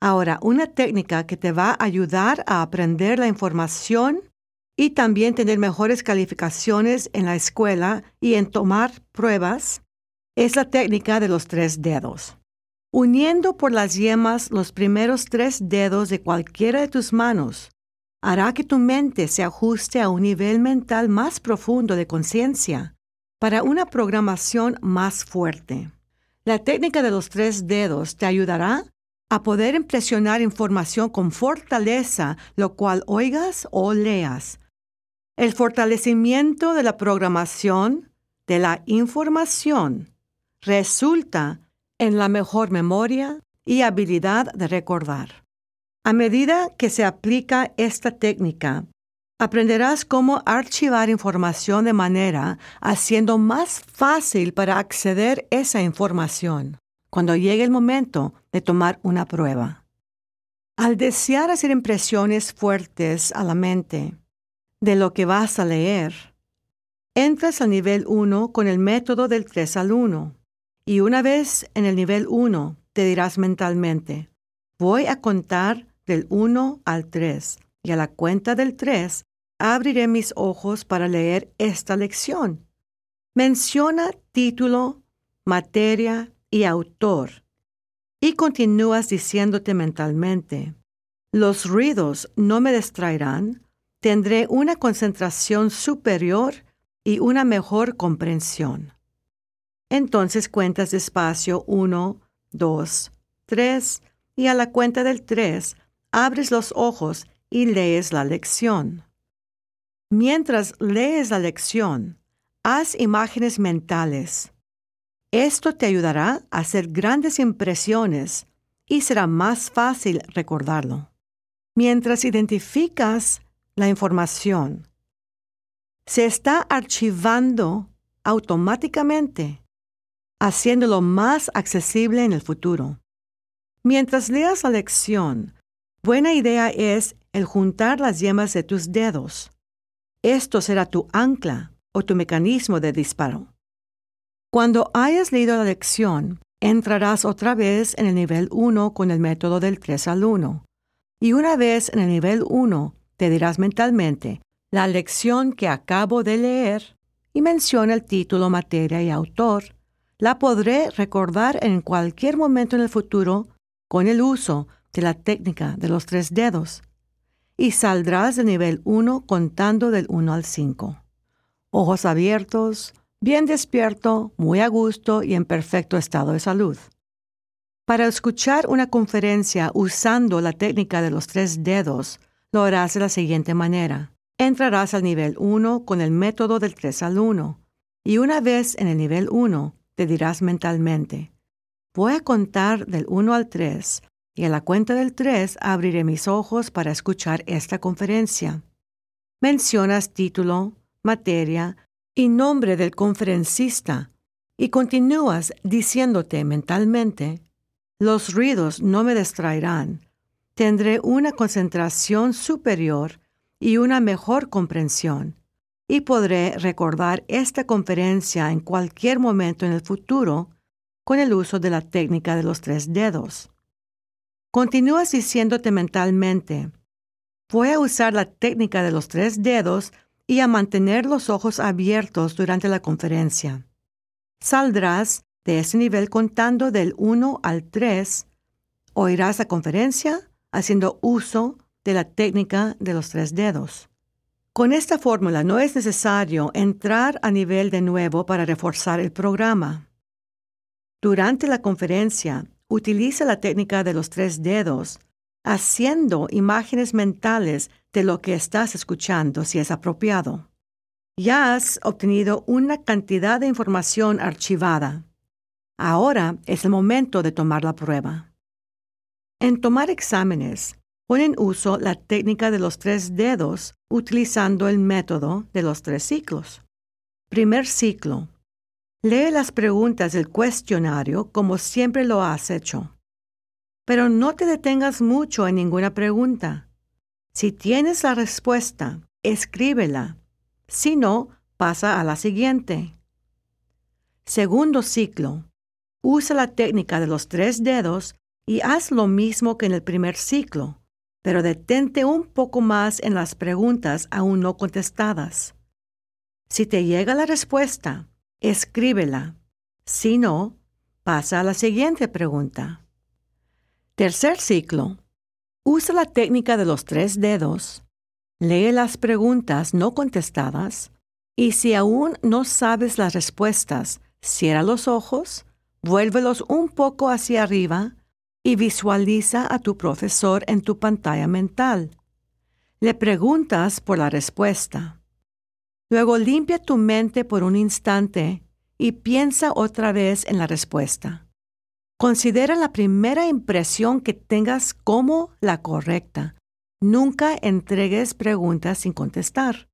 Ahora, una técnica que te va a ayudar a aprender la información y también tener mejores calificaciones en la escuela y en tomar pruebas es la técnica de los tres dedos. Uniendo por las yemas los primeros tres dedos de cualquiera de tus manos, hará que tu mente se ajuste a un nivel mental más profundo de conciencia para una programación más fuerte. La técnica de los tres dedos te ayudará a poder impresionar información con fortaleza, lo cual oigas o leas. El fortalecimiento de la programación de la información resulta en la mejor memoria y habilidad de recordar. A medida que se aplica esta técnica, aprenderás cómo archivar información de manera haciendo más fácil para acceder esa información cuando llegue el momento de tomar una prueba. Al desear hacer impresiones fuertes a la mente de lo que vas a leer, entras al nivel 1 con el método del 3 al 1 y una vez en el nivel 1 te dirás mentalmente, voy a contar del 1 al 3 y a la cuenta del 3 abriré mis ojos para leer esta lección. Menciona título, materia y autor y continúas diciéndote mentalmente, los ruidos no me distraerán, tendré una concentración superior y una mejor comprensión. Entonces cuentas despacio uno, dos, tres, y a la cuenta del tres abres los ojos y lees la lección. Mientras lees la lección, haz imágenes mentales. Esto te ayudará a hacer grandes impresiones y será más fácil recordarlo. Mientras identificas la información, se está archivando automáticamente, haciéndolo más accesible en el futuro. Mientras leas la lección, buena idea es el juntar las yemas de tus dedos. Esto será tu ancla o tu mecanismo de disparo. Cuando hayas leído la lección, entrarás otra vez en el nivel 1 con el método del 3 al 1. Y una vez en el nivel 1, te dirás mentalmente la lección que acabo de leer y menciona el título, materia y autor. La podré recordar en cualquier momento en el futuro con el uso de la técnica de los tres dedos. Y saldrás del nivel 1 contando del 1 al 5. Ojos abiertos, bien despierto, muy a gusto y en perfecto estado de salud. Para escuchar una conferencia usando la técnica de los tres dedos, lo harás de la siguiente manera. Entrarás al nivel 1 con el método del 3 al 1 y una vez en el nivel 1 te dirás mentalmente, voy a contar del 1 al 3 y a la cuenta del 3 abriré mis ojos para escuchar esta conferencia. Mencionas título, materia y nombre del conferencista y continúas diciéndote mentalmente, los ruidos no me distraerán tendré una concentración superior y una mejor comprensión, y podré recordar esta conferencia en cualquier momento en el futuro con el uso de la técnica de los tres dedos. Continúas diciéndote mentalmente, voy a usar la técnica de los tres dedos y a mantener los ojos abiertos durante la conferencia. Saldrás de ese nivel contando del 1 al 3, oirás la conferencia haciendo uso de la técnica de los tres dedos. Con esta fórmula no es necesario entrar a nivel de nuevo para reforzar el programa. Durante la conferencia, utiliza la técnica de los tres dedos, haciendo imágenes mentales de lo que estás escuchando si es apropiado. Ya has obtenido una cantidad de información archivada. Ahora es el momento de tomar la prueba. En tomar exámenes, pon en uso la técnica de los tres dedos utilizando el método de los tres ciclos. Primer ciclo. Lee las preguntas del cuestionario como siempre lo has hecho. Pero no te detengas mucho en ninguna pregunta. Si tienes la respuesta, escríbela. Si no, pasa a la siguiente. Segundo ciclo. Usa la técnica de los tres dedos y haz lo mismo que en el primer ciclo, pero detente un poco más en las preguntas aún no contestadas. Si te llega la respuesta, escríbela. Si no, pasa a la siguiente pregunta. Tercer ciclo. Usa la técnica de los tres dedos. Lee las preguntas no contestadas y si aún no sabes las respuestas, cierra los ojos, vuélvelos un poco hacia arriba y visualiza a tu profesor en tu pantalla mental. Le preguntas por la respuesta. Luego limpia tu mente por un instante y piensa otra vez en la respuesta. Considera la primera impresión que tengas como la correcta. Nunca entregues preguntas sin contestar.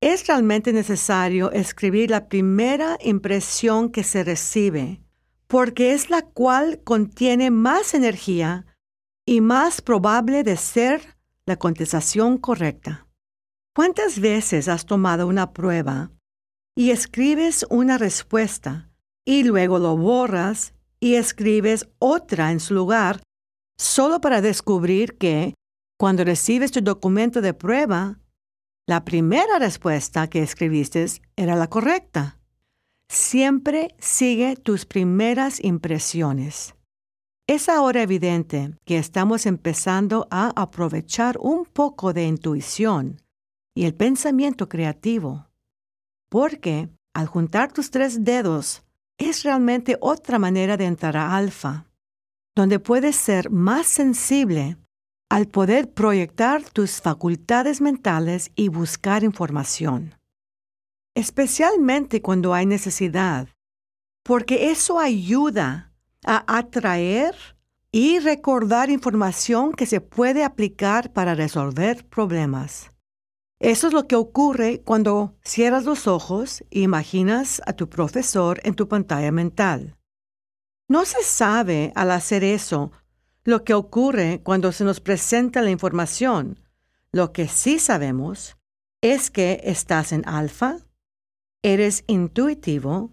Es realmente necesario escribir la primera impresión que se recibe porque es la cual contiene más energía y más probable de ser la contestación correcta. ¿Cuántas veces has tomado una prueba y escribes una respuesta y luego lo borras y escribes otra en su lugar solo para descubrir que cuando recibes tu documento de prueba, la primera respuesta que escribiste era la correcta? Siempre sigue tus primeras impresiones. Es ahora evidente que estamos empezando a aprovechar un poco de intuición y el pensamiento creativo, porque al juntar tus tres dedos es realmente otra manera de entrar a alfa, donde puedes ser más sensible al poder proyectar tus facultades mentales y buscar información especialmente cuando hay necesidad, porque eso ayuda a atraer y recordar información que se puede aplicar para resolver problemas. Eso es lo que ocurre cuando cierras los ojos e imaginas a tu profesor en tu pantalla mental. No se sabe al hacer eso lo que ocurre cuando se nos presenta la información. Lo que sí sabemos es que estás en alfa eres intuitivo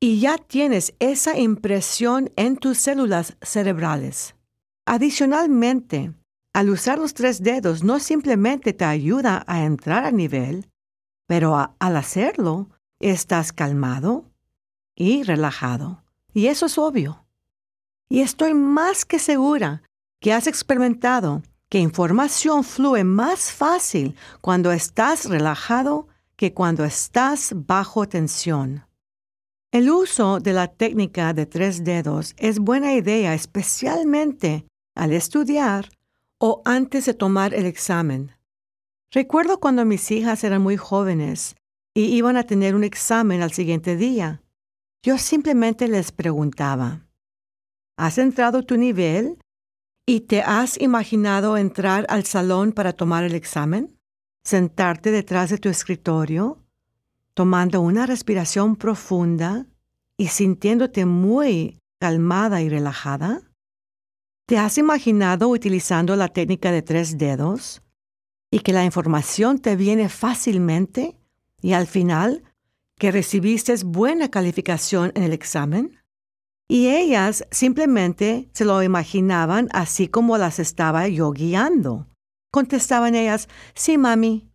y ya tienes esa impresión en tus células cerebrales. Adicionalmente, al usar los tres dedos no simplemente te ayuda a entrar a nivel, pero al hacerlo estás calmado y relajado. Y eso es obvio. Y estoy más que segura que has experimentado que información fluye más fácil cuando estás relajado que cuando estás bajo tensión. El uso de la técnica de tres dedos es buena idea especialmente al estudiar o antes de tomar el examen. Recuerdo cuando mis hijas eran muy jóvenes y iban a tener un examen al siguiente día. Yo simplemente les preguntaba, ¿has entrado tu nivel y te has imaginado entrar al salón para tomar el examen? sentarte detrás de tu escritorio, tomando una respiración profunda y sintiéndote muy calmada y relajada? ¿Te has imaginado utilizando la técnica de tres dedos y que la información te viene fácilmente y al final que recibiste buena calificación en el examen? Y ellas simplemente se lo imaginaban así como las estaba yo guiando. Contestaban ellas, sí, mami.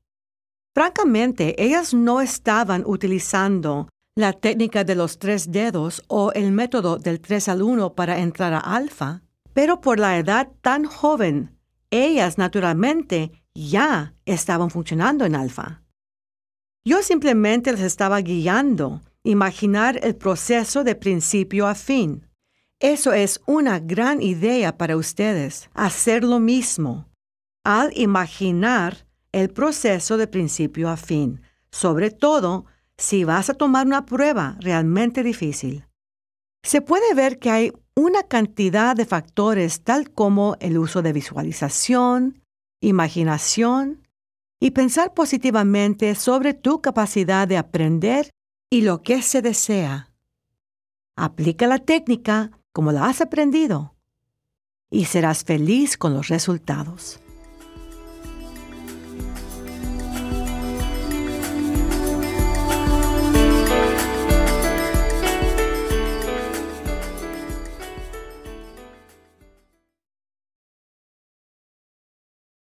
Francamente, ellas no estaban utilizando la técnica de los tres dedos o el método del 3 al 1 para entrar a alfa, pero por la edad tan joven, ellas naturalmente ya estaban funcionando en alfa. Yo simplemente les estaba guiando, imaginar el proceso de principio a fin. Eso es una gran idea para ustedes, hacer lo mismo al imaginar el proceso de principio a fin, sobre todo si vas a tomar una prueba realmente difícil. Se puede ver que hay una cantidad de factores tal como el uso de visualización, imaginación y pensar positivamente sobre tu capacidad de aprender y lo que se desea. Aplica la técnica como la has aprendido y serás feliz con los resultados.